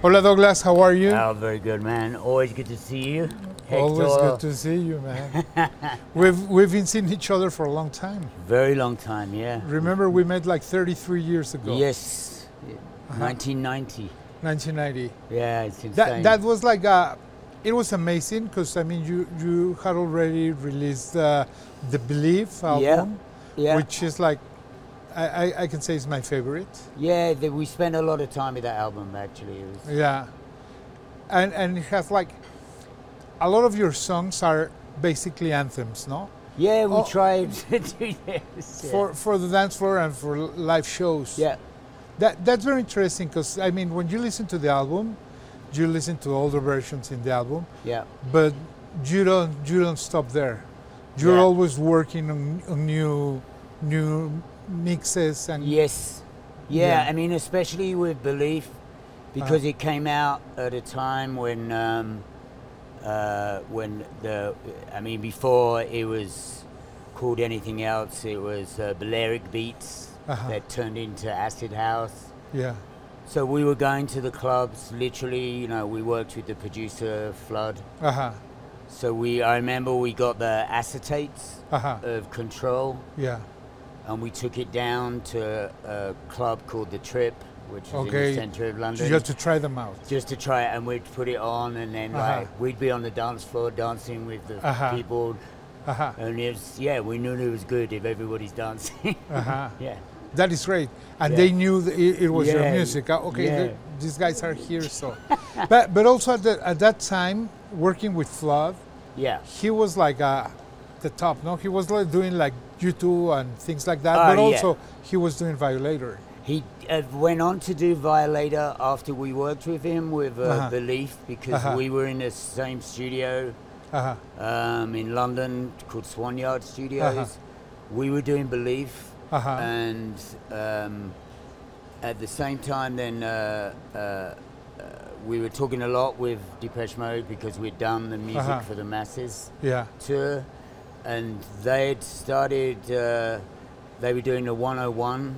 Hola Douglas, how are you? Oh, very good, man. Always good to see you. Always good to see you, man. we've we've been seeing each other for a long time. Very long time, yeah. Remember, we met like 33 years ago. Yes. Uh-huh. 1990. 1990. Yeah, it's insane. That that was like a, it was amazing because I mean you you had already released uh, the Belief album, yeah. yeah. which is like, I, I I can say it's my favorite. yeah, the, we spent a lot of time with that album, actually. Was, Yeah, and and it has like, a lot of your songs are basically anthems, no? yeah, we Oh. tried to do this. yeah. For for the dance floor and for live shows. yeah. That that's very interesting because I mean when you listen to the album, you listen to older versions in the album, Yeah. but you don't you don't stop there. You're Yeah. always working on, on new new mixes and Yes. Yeah, Yeah. I mean, especially with Belief, because it came out at a time when, um, uh, when the, I mean, before it was called anything else, it was uh, Balearic Beats Uh-huh. that turned into Acid House. yeah So we were going to the clubs, literally, you know, we worked with the producer, Flood. uh-huh So we, I remember we got the acetates uh-huh of Control yeah and we took it down to a club called the Trip, which is in the centre of London. have to try them out just to try it, and we'd put it on, and then Uh-huh. like we'd be on the dance floor dancing with the Uh-huh. people, uh-huh and it was yeah, we knew it was good if everybody's dancing. uh-huh yeah, that is great and Yeah. they knew that it, it was your music Uh, okay yeah. the- these guys are here so but but also at, the, at that time working with flood yeah, he was like uh, the top, no? He was like doing like U2 and things like that, Oh, but yeah. also he was doing Violator. he uh, went on to do Violator after we worked with him with uh, Uh-huh. Belief because Uh-huh. we were in the same studio Uh-huh. um, in London called Swan Yard Studios. Uh-huh. We were doing Belief. Uh-huh. and um, at the same time, then uh, uh, uh, we were talking a lot with Depeche Mode because we'd done the music Uh-huh. for the masses yeah. tour, and they'd started. Uh, they were doing the 101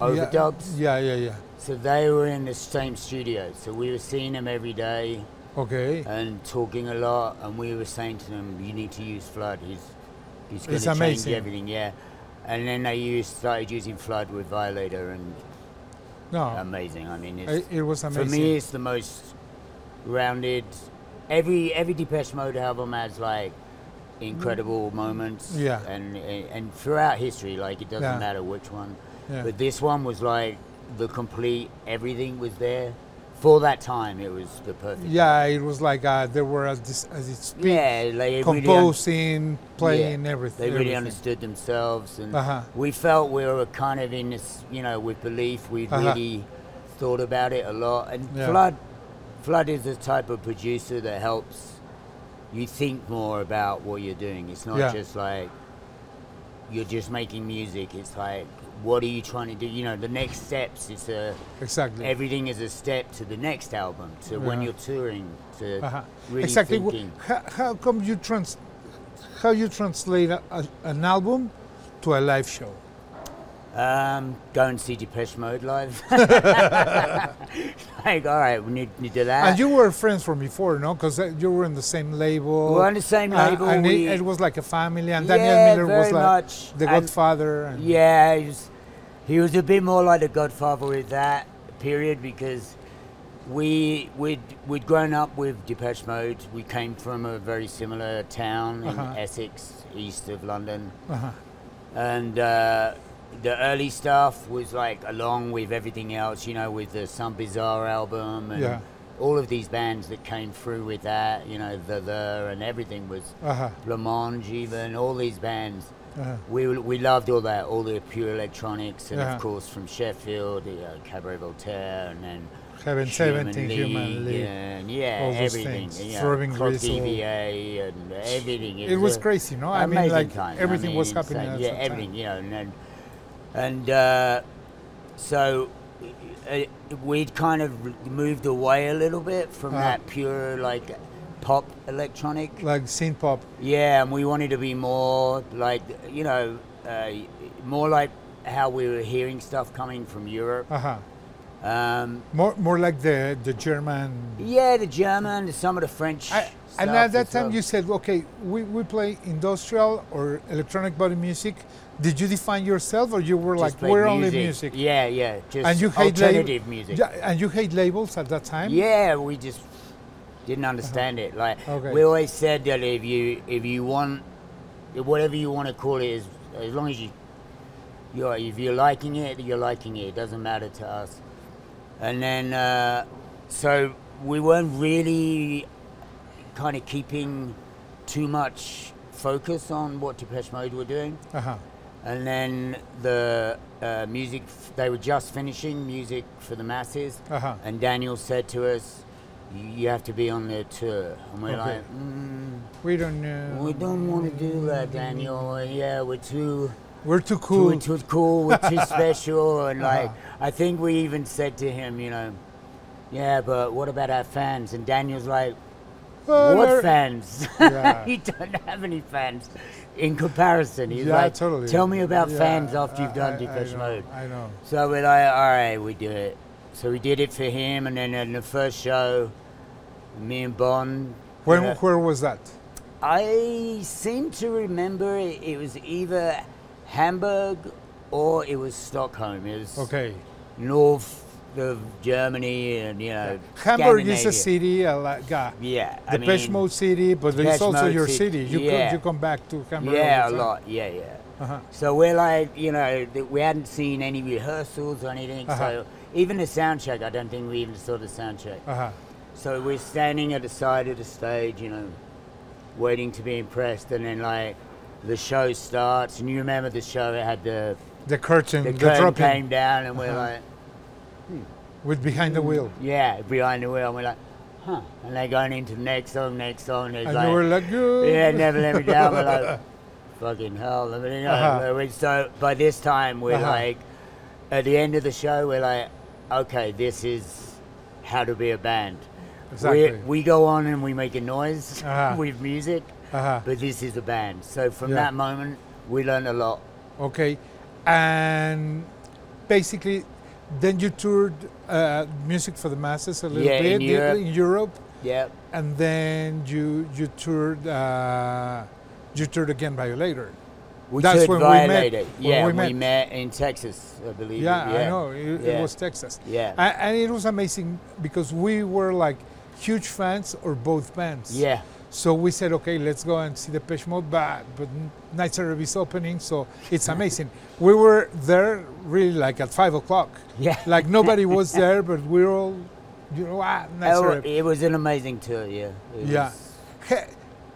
overdubs, Yeah, yeah, yeah. so they were in the same studio. So we were seeing them every day Okay. and talking a lot, and we were saying to them, "You need to use Flood. He's he's going to change amazing. everything." Yeah, and then they used started using Flood with Violator, and No, amazing. I mean, it's, it, it was amazing. for me, it's the most rounded. Every every Depeche Mode album has like incredible moments. Yeah. and and, and throughout history, like it doesn't Yeah. matter which one. yeah. But this one was like the complete. Everything was there. For that time, it was the perfect. yeah, it was like uh, they were this, at its peak, Yeah, like it really un- composing, playing, everything. They really everything. understood themselves, and Uh-huh. we felt we were kind of in this, you know, with belief. We Uh-huh. really thought about it a lot. And Yeah. Flood, Flood is the type of producer that helps you think more about what you're doing. It's not Yeah. just like you're just making music. It's like, what are you trying to do? You know, the next steps. It's a Exactly. everything is a step to the next album. To when you're touring, to uh-huh. really exactly. Thinking. How, how come you trans, how you translate a, a, an album to a live show? Um, go and see Depeche Mode live. like, all right, we need, need to do that. and you were friends from before, no? Because you were in the same label. We're on the same Uh, label. and we, it, it was like a family, and yeah, Daniel Miller was like much. the And Godfather. And, Yeah, he was, he was a bit more like the Godfather with that period because we we'd we'd grown up with Depeche Mode. We came from a very similar town in Uh-huh. Essex, east of London. Uh-huh. and uh, the early stuff was like along with everything else, you know, with the Some Bizarre album and Yeah. all of these bands that came through with that, you know, the the and everything was Uh-huh. Blancmange even all these bands. Uh-huh. We we loved all that, all the pure electronics, and Yeah. of course from Sheffield, the, uh, Cabaret Voltaire, and then Heaven Human 17, Human League. and yeah, everything, things. you know, Throbbing Club Gristle. DVA and everything. It was a- crazy, no? I mean, like time. I everything mean, was happening at Yeah, everything, time. you know, and and, and uh, so uh, we'd kind of moved away a little bit from Uh-huh. that pure like pop electronic. Like synth pop. Yeah, and we wanted to be more like you know, uh, more like how we were hearing stuff coming from Europe. Uh-huh. Um, More, more like the the German. yeah, the German, some of the French. I, and at that time, well. you said, okay, we, we play industrial or electronic body music. Did you define yourself, or you were Just like, we're only music? Yeah, yeah, just And you hate alternative music. Yeah, and you hate labels at that time. Yeah, we just didn't understand it. Like Uh-huh. Okay. we always said that if you if you want whatever you want to call it, is as long as you you're if you're liking it, you're liking it. It doesn't matter to us. And then uh, so we weren't really kind of keeping too much focus on what Depeche Mode were doing. Uh-huh. And then the uh, music, they were just finishing music for the masses. Uh-huh. And Daniel said to us, "You have to be on their tour." And we're Okay. like, mm, We don't know. "We don't want to do that, Daniel. Yeah, we're too, We're too cool we're too cool. We're too special." And like, Uh-huh. I think we even said to him, you know, "Yeah, but what about our fans?" And Daniel's like, "What fans? Yeah. you don't have any fans." In comparison, he's Yeah, like, totally. "Tell me about Yeah, fans after you've done I- Depeche I know, Mode." I know. So we're like, all right, we do it. So we did it for him, and then in the first show, me and Bon. When, uh, where was that? I seem to remember it, it was either Hamburg or it was Stockholm. It was Okay. north of Germany, and you know, Hamburg is a city, Yeah, I the Depeche mean, Mode city, but it's also Mode your city. You yeah. come, you come back to Hamburg. Yeah, a lot. Yeah, yeah. Uh-huh. So we're like, you know, th- we hadn't seen any rehearsals or anything. Uh-huh. So even the sound check, I don't think we even saw the sound check. Uh-huh. So we're standing at the side of the stage, you know, waiting to be impressed, and then like the show starts, and you remember the show it had the The curtain, the curtain dropping came down, and we're Uh-huh. like, with behind the wheel. yeah, behind the wheel, and we're like, huh, and they're going into the next song, next song, it's And like, you were like, good. yeah, never let me down. We're like, fucking hell. I mean, you know, Uh-huh. so by this time, we're Uh-huh. like, at the end of the show, we're like, okay, this is how to be a band. Exactly. We, we go on and we make a noise Uh-huh. with music, Uh-huh. but this is a band. So from Yeah. that moment, we learned a lot. Okay. And basically, then you toured uh, music for the masses a little Yeah, bit in Europe. in Europe, Yeah. and then you you toured uh, you toured again Violator. We That's toured when we met. Violator. Yeah, we we met. met. in Texas, I believe. Yeah, yeah. I know. It, Yeah. it was Texas. Yeah. And it was amazing because we were like huge fans of both bands. yeah. So we said, okay, let's go and see the Depeche Mode, but, but Nitzer Ebb is opening, so it's amazing. we were there really like at five o'clock. Yeah. Like nobody was there, but we were all, you know, ah, Night Oh, Service. it was an amazing tour, yeah. It Yeah. was-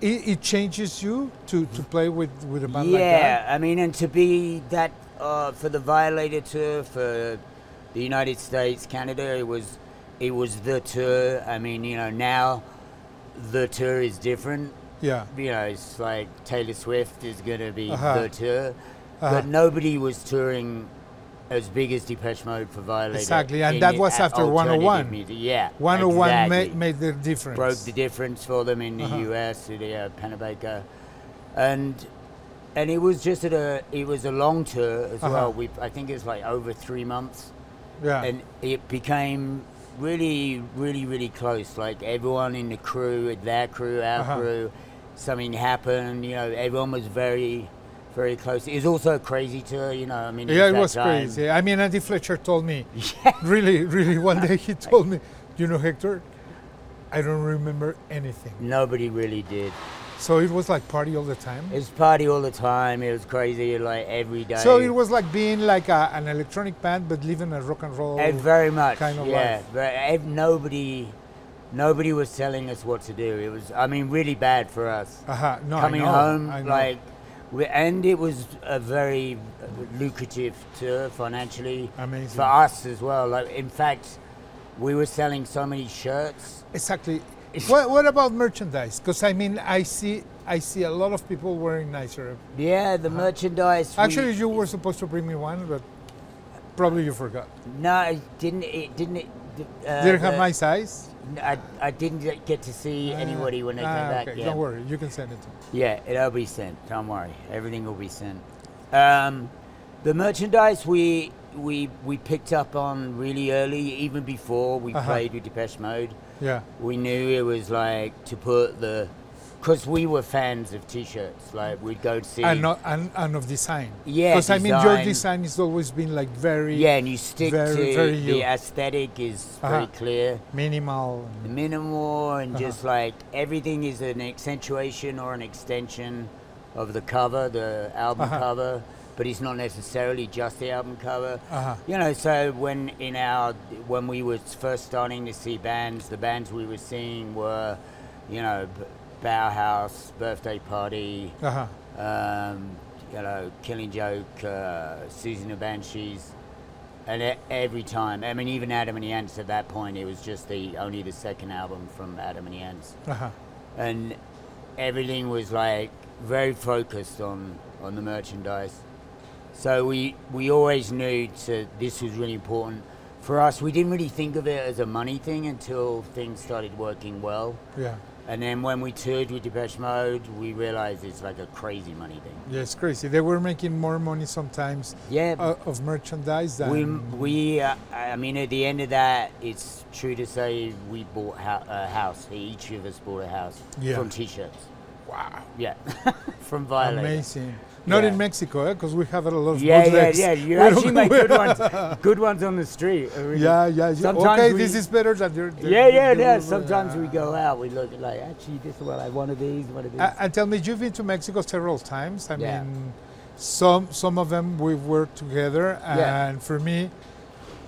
It, it changes you to, to play with, with a band like that. Yeah, I mean, and to be that uh, for the Violator tour for the United States, Canada, it was it was the tour. I mean, you know, now the tour is different. Yeah. You know, it's like Taylor Swift is going to be Uh-huh. the tour, Uh-huh. but nobody was touring as big as Depeche Mode for Violator. Exactly, and that was after 101. Music. Yeah, 101 exactly made, made the difference. broke the difference for them in the Uh-huh. US, the uh, Pennebaker, and and it was just at a it was a long tour as Uh-huh. well. We I think it was like over three months, yeah. and it became really really really close. Like everyone in the crew, their crew, our Uh-huh. crew, something happened. You know, everyone was very very close. It was also a crazy tour. You know, I mean, yeah, it that was time. crazy. I mean, Andy Fletcher told me, Yeah. really, really, one day he told me, you know, Hector, I don't remember anything. Nobody really did. So it was like party all the time. It was party all the time. It was crazy, like every day. So it was like being like a, an electronic band, but living a rock and roll. Eh, very much, kind of yeah. life. But nobody, nobody was telling us what to do. It was, I mean, really bad for us. uh-huh. No, Coming home, like, we, and it was a very lucrative tour financially Amazing. for us as well. Like, in fact, we were selling so many shirts. Exactly. What, what about merchandise? Because I mean, I see, I see a lot of people wearing nicer. Yeah, the merchandise. we- Actually, you were supposed to bring me one, but probably you forgot. no, it didn't it didn't it? Uh, Didn't have my size. I, I didn't get- to see anybody when they Ah, came back. Okay, yeah. don't worry, you can send it to me. Yeah, it'll be sent. Don't worry. Everything will be sent. Um, The merchandise we we we picked up on really early, even before we Uh-huh. played with Depeche Mode. Yeah. We knew it was like to put the, because we were fans of T-shirts. Like we'd go to see. And, not, and, and of design. Yeah, Because I mean, your design. has always been like very yeah, and you stick very- to very the aesthetic is very Uh-huh. clear. minimal. Minimal and Uh-huh. just like everything is an accentuation or an extension of the cover, the album Uh-huh. cover, but it's not necessarily just the album cover. Uh-huh. You know, so when in our when we were first starting to see bands, the bands we were seeing were, you know, Bauhaus, Birthday Party, Uh-huh. um, you know, Killing Joke, uh, Siouxsie and the Banshees, and every time, I mean, even Adam and the Ants at that point, it was just the only the second album from Adam and the Ants, Uh-huh. and everything was like very focused on on the merchandise. So we we always knew to this was really important for us. We didn't really think of it as a money thing until things started working well. Yeah. And then when we toured with Depeche Mode, we realized it's like a crazy money thing. Yeah, it's crazy. They were making more money sometimes Yeah, uh, of merchandise than we we uh, I mean at the end of that, it's true to say we bought a house. Each of us bought a house Yeah. from T-shirts. Wow, Yeah, from Violator. amazing. Not in Yeah. Mexico, because we have a lot of Yeah, yeah, bootlegs. yeah. You actually make good ones. Good ones on the street. Really- Yeah, yeah. yeah. Sometimes okay, we- this is better than your. the- Yeah, yeah, yeah. the- Sometimes we uh, go out, we look like, actually, this one, I one of these, one of these. Uh, and tell me, you've been to Mexico several times. I Yeah. mean, some some of them we've worked together, Yeah. and for me,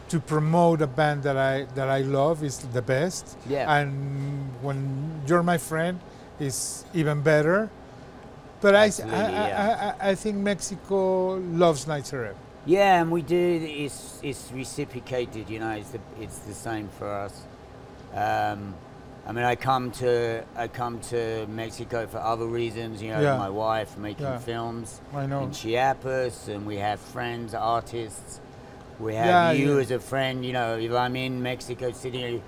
to promote a band that I that I love is the best. Yeah. And when you're my friend, is even better. But I, I, I-. I- I think Mexico loves Night. Yeah, and we do. It's it's reciprocated. You know, it's the it's the same for us. Um, I mean, I come to I come to Mexico for other reasons. You know, Yeah. my wife making Yeah. films I know. in Chiapas, and we have friends, artists. We have Yeah, you as a friend. You know, if I'm in Mexico City,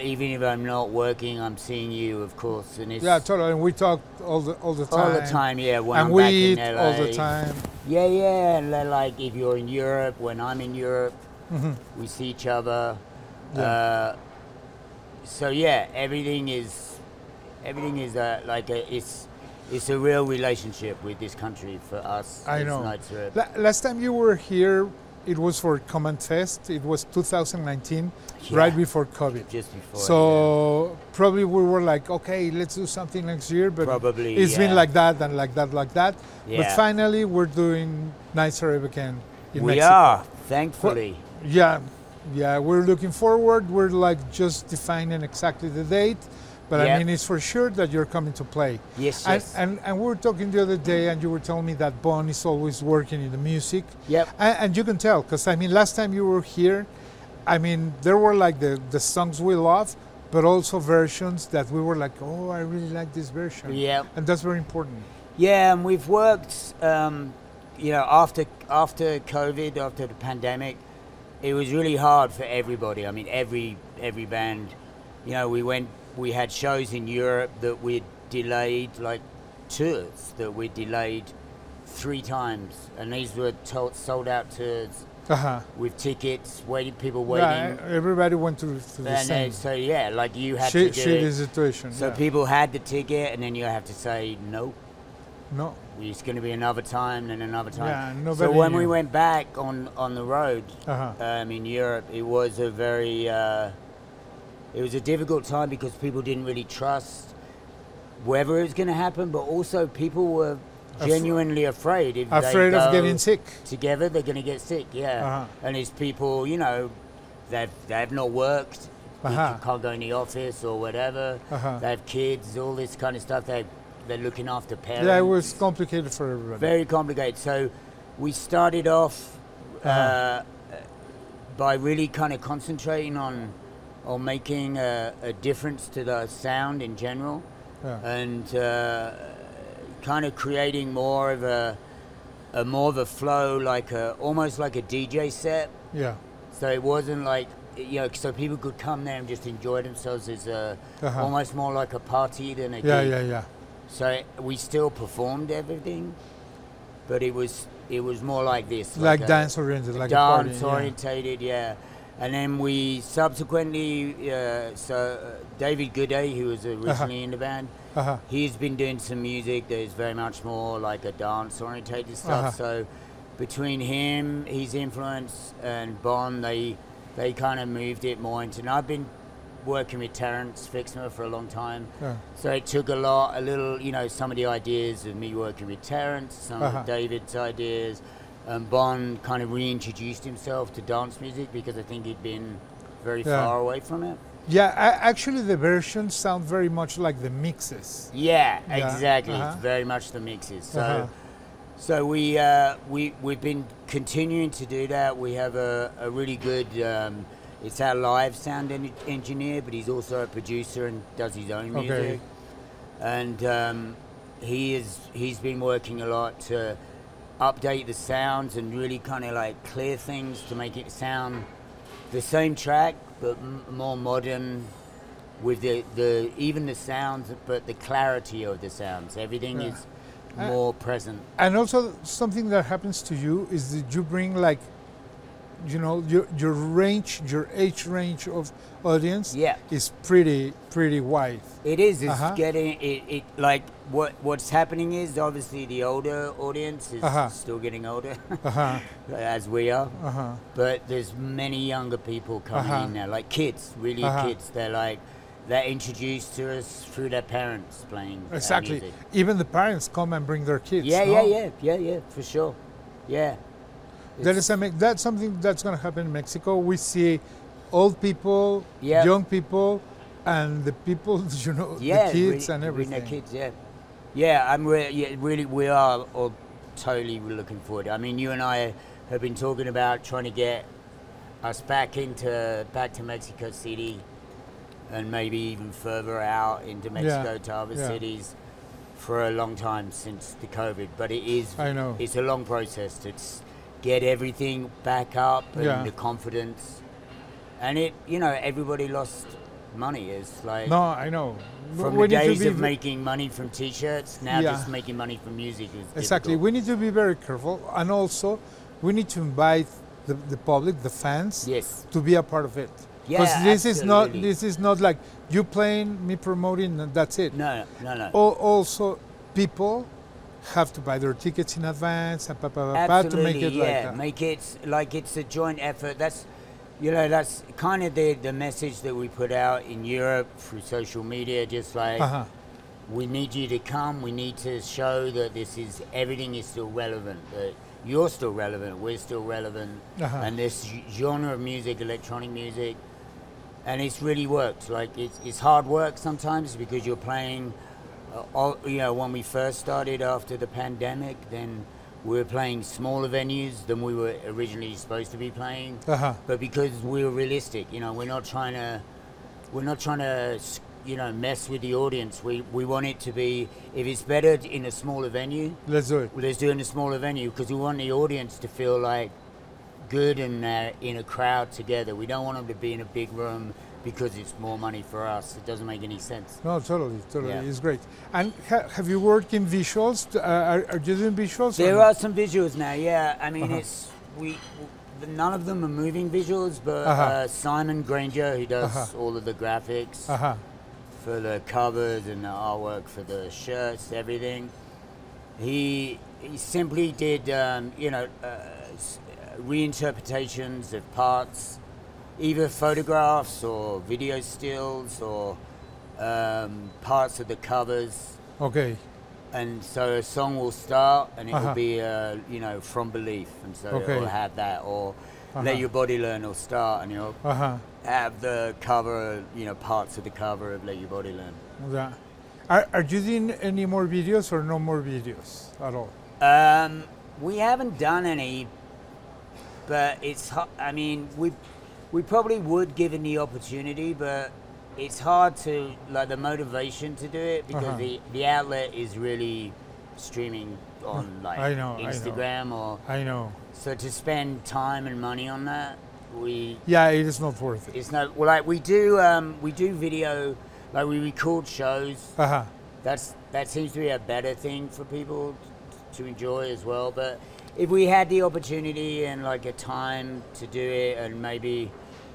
even if I'm not working, I'm seeing you, of course. And it's Yeah, totally. And we talk all the all the time. all the time. Yeah, when and I'm we back eat in LA. all the time. Yeah, yeah. and Like if you're in Europe, when I'm in Europe, Mhm. we see each other. Yeah. Uh, so yeah, everything is everything is uh, like a, it's it's a real relationship with this country for us. I know. Last time you were here, it was for Command Fest. It was 2019, Yeah, right before COVID. just before. So probably we were like, okay, let's do something next year. But probably it's been like that and like that, like that. But finally, we're doing Arab again in we Mexico. are thankfully. Yeah, yeah, we're looking forward. We're like just defining exactly the date. But I mean, it's for sure that you're coming to play. Yes, And, yes. and, and we were talking the other day, and you were telling me that Bon is always working in the music. yep. And, and you can tell, because I mean, last time you were here, I mean, there were like the, the songs we love, but also versions that we were like, oh, I really like this version. Yep. And that's very important. Yeah, and we've worked. Um, you know, after after COVID, after the pandemic, it was really hard for everybody. I mean, every every band. You know, we went. We had shows in Europe that we delayed, like tours that we delayed three times, and these were sold out tours Uh-huh. with tickets, waiting people Yeah, waiting. everybody went through, through the and same then, so yeah, like you had shit, to do shitty it. situation. So yeah. people had the ticket, and then you have to say no. no, It's going to be another time and another time. Yeah, so when we went back on, on the road uh-huh. um, in Europe, it was a very uh, it was a difficult time because people didn't really trust whether it was going to happen, but also people were genuinely afraid. If they afraid of getting sick. together, they're going to get sick. Yeah, Uh-huh. and it's people, you know, they've they've not worked. Uh-huh. can't go in the office or whatever. Uh-huh. They have kids, all this kind of stuff. They they're looking after parents. Yeah, it was complicated for everybody. Very complicated. So we started off uh, Uh-huh. by really kind of concentrating on on making a, a difference to the sound in general, Yeah. and uh, kind of creating more of a a more of a flow, like a almost like a DJ set. yeah. So it wasn't like you know, so people could come there and just enjoy themselves as a Uh-huh. almost more like a party than a Yeah, gig. yeah, yeah. So we still performed everything, but it was it was more like this, like, a- dance oriented, like a party. dance yeah. yeah. And then we subsequently, uh, so uh, David Gooday, who was originally in the band, Uh-huh. he's been doing some music that is very much more like a dance orientated stuff. Uh-huh. So between him, his influence, and Bon, they they kind of moved it more into. And I've been working with Terence Fixmer for a long time. Yeah. So it took a lot, a little, you know, some of the ideas of me working with Terence, some Uh-huh. of David's ideas. Um, Bon kind of reintroduced himself to dance music because I think he'd been very Yeah. far away from it. Yeah, actually, the versions sound very much like the mixes. Yeah, Yeah, exactly. uh-huh. It's very much the mixes. So, Uh-huh. so we uh, we we've been continuing to do that. We have a, a really good. Um, it's our live sound en- engineer, but he's also a producer and does his own music. Okay. And um, he is he's been working a lot to update the sounds and really kind of like clear things to make it sound the same track but m- more modern with the, the even the sounds but the clarity of the sounds everything Yeah. is Uh, more present And also, something that happens to you is that you bring like, you know, your your range, your age range of audience yeah is pretty pretty wide. it is it's Uh-huh. getting it, it like what what's happening is obviously the older audience is Uh-huh. still getting older Uh huh. as we are Uh huh. but there's many younger people coming Uh-huh. in now like kids really Uh-huh. kids they're like they're introduced to us through their parents playing Exactly. music. Even the parents come and bring their kids. Yeah, no? yeah, yeah, yeah, yeah, for sure. Yeah. That It's- is a, that's something that's going to happen in Mexico. We see old people, Yeah. young people, and the people, you know, yeah, the kids and everything. the kids, yeah. Yeah, I'm re- yeah, really, we are all totally looking forward. I mean, you and I have been talking about trying to get us back into, back to Mexico City and maybe even further out into Mexico to other yeah. cities for a long time since the COVID. But it is, I know. it's a long process to s- get everything back up and Yeah. the confidence. And it, you know, everybody lost money. It's like No, I know. from we the days of making money from T-shirts, now Yeah. just making money from music is Exactly. difficult. We need to be very careful, and also we need to invite the, the public, the fans, Yes. to be a part of it. Yeah, this is not this is not like you playing, me promoting, and that's it. No, no, no. Al- Also, people have to buy their tickets in advance and pa, pa, pa, pa, to make it yeah. like that. Make it like it's a joint effort. That's, you know, that's kind of the the message that we put out in Europe through social media. Just like Uh-huh. we need you to come. We need to show that this is everything is still relevant. That you're still relevant. We're still relevant. Uh-huh. And this genre of music, electronic music, and it's really worked. Like it's, it's hard work sometimes because you're playing. Uh, all, you know, when we first started after the pandemic, then we were playing smaller venues than we were originally supposed to be playing. Uh-huh. But because we were realistic, you know, we're not trying to, we're not trying to, you know, mess with the audience. We we want it to be. If it's better in a smaller venue, Let's do it. let's do it in a smaller venue because we want the audience to feel like good and uh, in a crowd together. We don't want them to be in a big room because it's more money for us. It doesn't make any sense. No, totally, totally. Yeah. It's great. And ha- have you worked in visuals? Uh, are, are you doing visuals? There are some visuals now. Yeah, I mean, Uh-huh. it's we. w- None of them are moving visuals, but Uh-huh. uh, Simon Granger, who does Uh-huh. all of the graphics Uh-huh. for the covers and the artwork for the shirts, everything, he he simply did, um, you know, uh, reinterpretations of parts, either photographs or video stills or um, parts of the covers. Okay. And so a song will start and it Uh-huh. will be, uh, you know, from belief. And so Okay. it will have that. Or Uh-huh. let your body learn will start and you'll Uh-huh. have the cover, you know, parts of the cover of Let Your Body Learn. Yeah. Are, are you doing any more videos or no more videos at all? Um, we haven't done any, but it's, I mean, we, we probably would given the opportunity, but it's hard to, like, the motivation to do it because Uh-huh. the, the outlet is really streaming on, like, I know, I know. Instagram or. I know. So to spend time and money on that, we Yeah, it is not worth it. it's not well like we do um, we do video like we record shows. Uh-huh. That's that seems to be a better thing for people to enjoy as well. But if we had the opportunity and like a time to do it, and maybe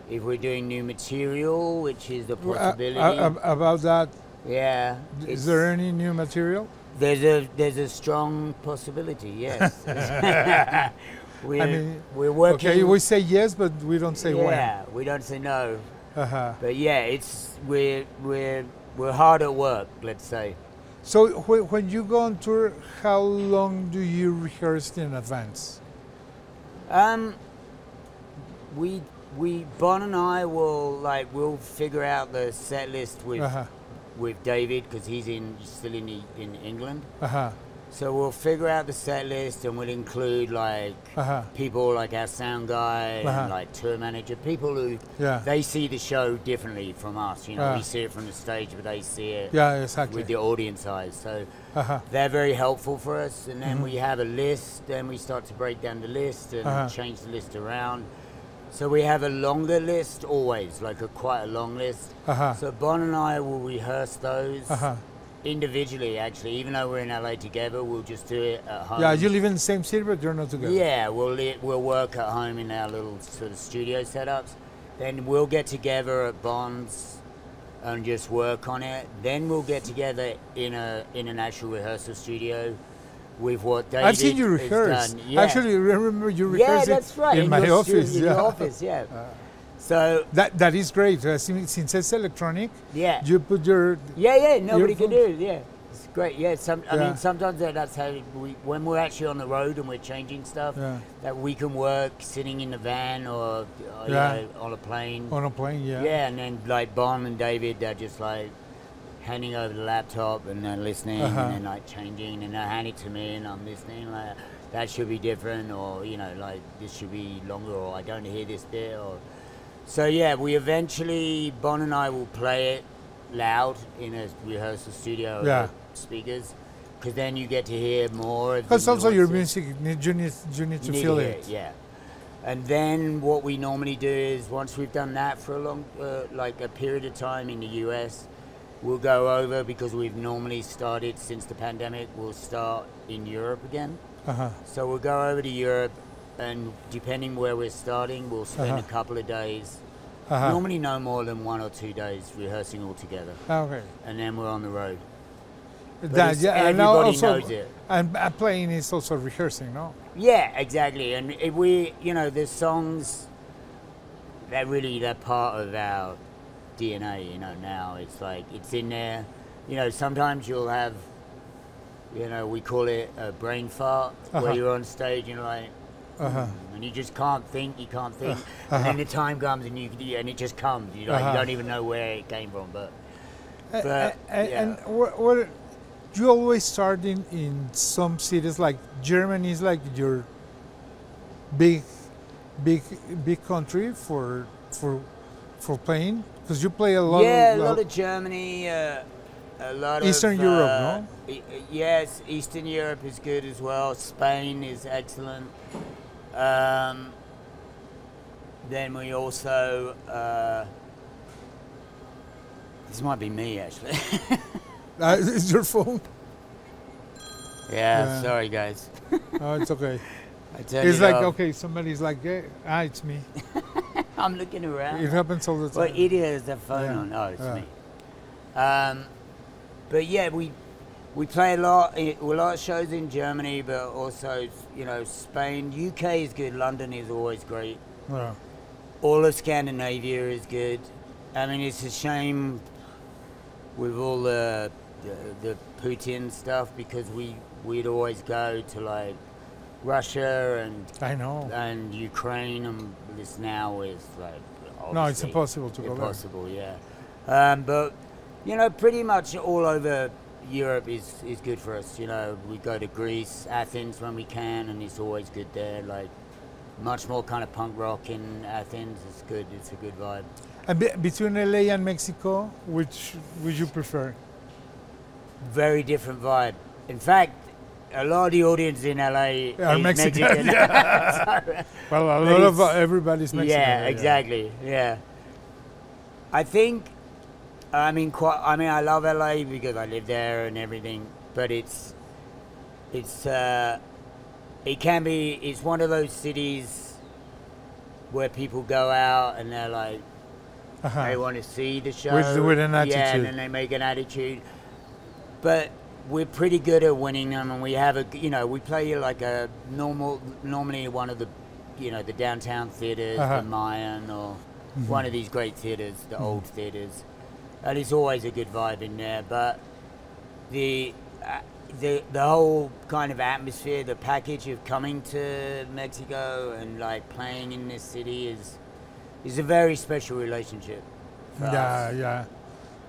if we're doing new material, which is a Uh, possibility, uh, uh, about that, yeah. is there any new material? There's a there's a strong possibility. Yes. we're, I mean, we're working. Okay, we say yes, but we don't say when yeah, we don't say no. Uh-huh. But yeah, it's we're we're we're hard at work. Let's say. So when you go on tour, how long do you rehearse in advance? Um, we we Bon and I will like we'll figure out the set list with Uh-huh. with David because he's in still in in England. Uh-huh. So we'll figure out the set list and we'll include like Uh-huh. people like our sound guy Uh-huh. and like tour manager, people who Yeah. they see the show differently from us. You know, Ah. we see it from the stage, but they see it Yeah, exactly. with the audience eyes. So uh-huh. they're very helpful for us. And then Mhm. we have a list. Then we start to break down the list and Uh-huh. change the list around. So we have a longer list always, like a quite a long list. Uh-huh. So Bon and I will rehearse those Uh-huh. Individually. Actually, even though we're in LA together, we'll just do it at home. Yeah, you live in the same city, but you're not together. Yeah, we'll li- we'll work at home in our little sort of studio setups. Then we'll get together at Bon's and just work on it. Then we'll get together in a in an actual rehearsal studio with what David I've seen you rehearse. Yeah. Actually, remember you yeah, rehearsing that's right. in, my office. stu- in yeah. your office, yeah. Uh, So that that is great. Uh, since since it's electronic, yeah, you put your yeah, yeah. Nobody can do it. Yeah, it's great. Yeah, some. I Yeah. mean, sometimes that- that's how we when we're actually on the road and we're changing stuff. yeah, that we can work sitting in the van or, or you Yeah. know, on a plane. on a plane. Yeah. yeah. and then like Bon and David, they're just like handing over the laptop and they're listening Uh-huh. and then like changing and they hand it to me and I'm listening like that should be different or you know like this should be longer or I don't hear this bit or so yeah we eventually Bon and I will play it loud in a rehearsal studio Yeah. speakers because then you get to hear more of the Because also your music, you need you need to Need feel hear it. Yeah. And then what we normally do is once we've done that for a long, uh, like a period of time in the US, we'll go over because we've normally started since the pandemic. We'll start in Europe again. Uh-huh. So we'll go over to Europe, and depending where we're starting, we'll spend Uh-huh. a couple of days. Uh-huh. Normally, no more than one or two days rehearsing all together, Okay. and then we're on the road. But That, yeah, and also, knows it. and uh, playing is also rehearsing, no? Yeah, exactly. And if we, you know, the songs, they're really they're part of our DNA. You know, now it's like it's in there. You know, sometimes you'll have, you know, we call it a brain fart, Uh-huh. where you're on stage and you're like, Uh-huh. And you just can't think, you can't think, Uh-huh. and then the time comes and you and it just comes. You like, Uh-huh. you don't even know where it came from, but But, a- a- yeah. And what, what you always start in, in some cities like Germany is like your big, big, big country for for for playing because you play a lot. yeah, of, a lot of Germany, uh, a lot of Eastern of Europe, uh, no? e- yes, Eastern Europe is good as well. Spain is excellent. Um, then we also. Uh, this might be me actually. Uh, is your phone? yeah, Yeah. sorry guys. Oh, it's okay. I turned it's it like off. okay, somebody's like, hey, ah, it's me. I'm looking around. It happens all the time. Well, idiot has the phone Yeah, on. Oh, it's yeah. me. Um, but yeah, we we play a lot, a lot of shows in Germany, but also you know Spain, UK is good. London is always great. Yeah. All of Scandinavia is good. I mean, it's a shame with all the the, the Putin stuff because we we'd always go to like Russia and I know. and Ukraine, and this now is like No, it's impossible to go there. impossible. Yeah, um, but you know, pretty much all over Europe is is good for us. You know, we go to Greece, Athens when we can, and it's always good there. Like much more kind of punk rock in Athens. It's good. It's a good vibe. And be- between LA and Mexico, which would you prefer? Very different vibe. In fact. A lot of the audience in LA Are Mexican, Mexican. Well, a lot of everybody's Mexican. Yeah, exactly. Yeah. I think, I mean, quite. I mean, I love LA because I live there and everything. But it's, it's uh, it can be. It's one of those cities where people go out and they're like Uh-huh. they want to see the show With- with an attitude. Yeah, and then they make an attitude. But we're pretty good at winning them, and we have a you know we play like a normal normally one of the you know the downtown theaters, Uh-huh. the Mayan, or Mm-hmm. one of these great theaters, the old theaters, and it's always a good vibe in there. But the uh, the the whole kind of atmosphere, the package of coming to Mexico and like playing in this city is is a very special relationship. For Yeah, us. yeah.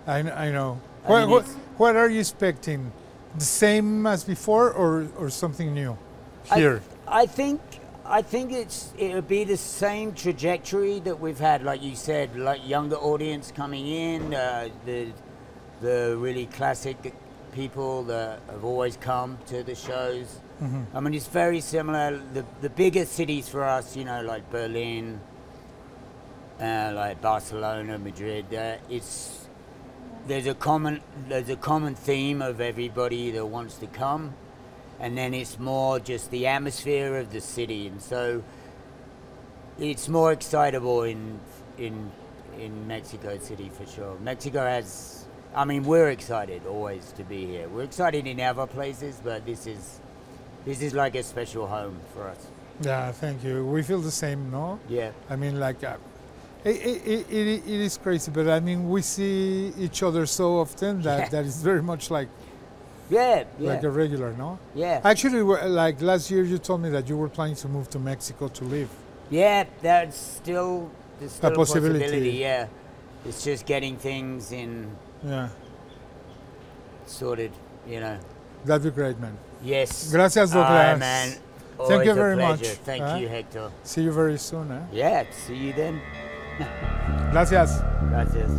I, I know. I what, mean, what, what are you expecting? The same as before, or or something new I- here? I, think I think it's it'll be the same trajectory that we've had, like you said, like younger audience coming in, uh, the the really classic people that have always come to the shows. I mean, it's very similar. The the bigger cities for us, you know, like Berlin, uh, like Barcelona, Madrid. Uh, it's there's a common there's a common theme of everybody that wants to come, and then it's more just the atmosphere of the city, and so it's more excitable in in in Mexico City for sure. Mexico has, I mean, we're excited always to be here. We're excited in other places, but this is this is like a special home for us. Yeah, thank you. We feel the same, no? Yeah. I mean, like, uh, it, it, it, it is crazy, but I mean, we see each other so often that, Yeah. that is very much like Yeah, yeah, like a regular, no? yeah. Actually, like last year, you told me that you were planning to move to Mexico to live. Yeah, that's still there's still a possibility. possibility. Yeah, it's just getting things in Yeah, sorted. You know. that'd be great, man. Yes. Gracias, right, Douglas. man. Thank you Always very much. Thank Huh? you, Hector. See you very soon, eh? Yeah. See you then. Gracias. Gracias.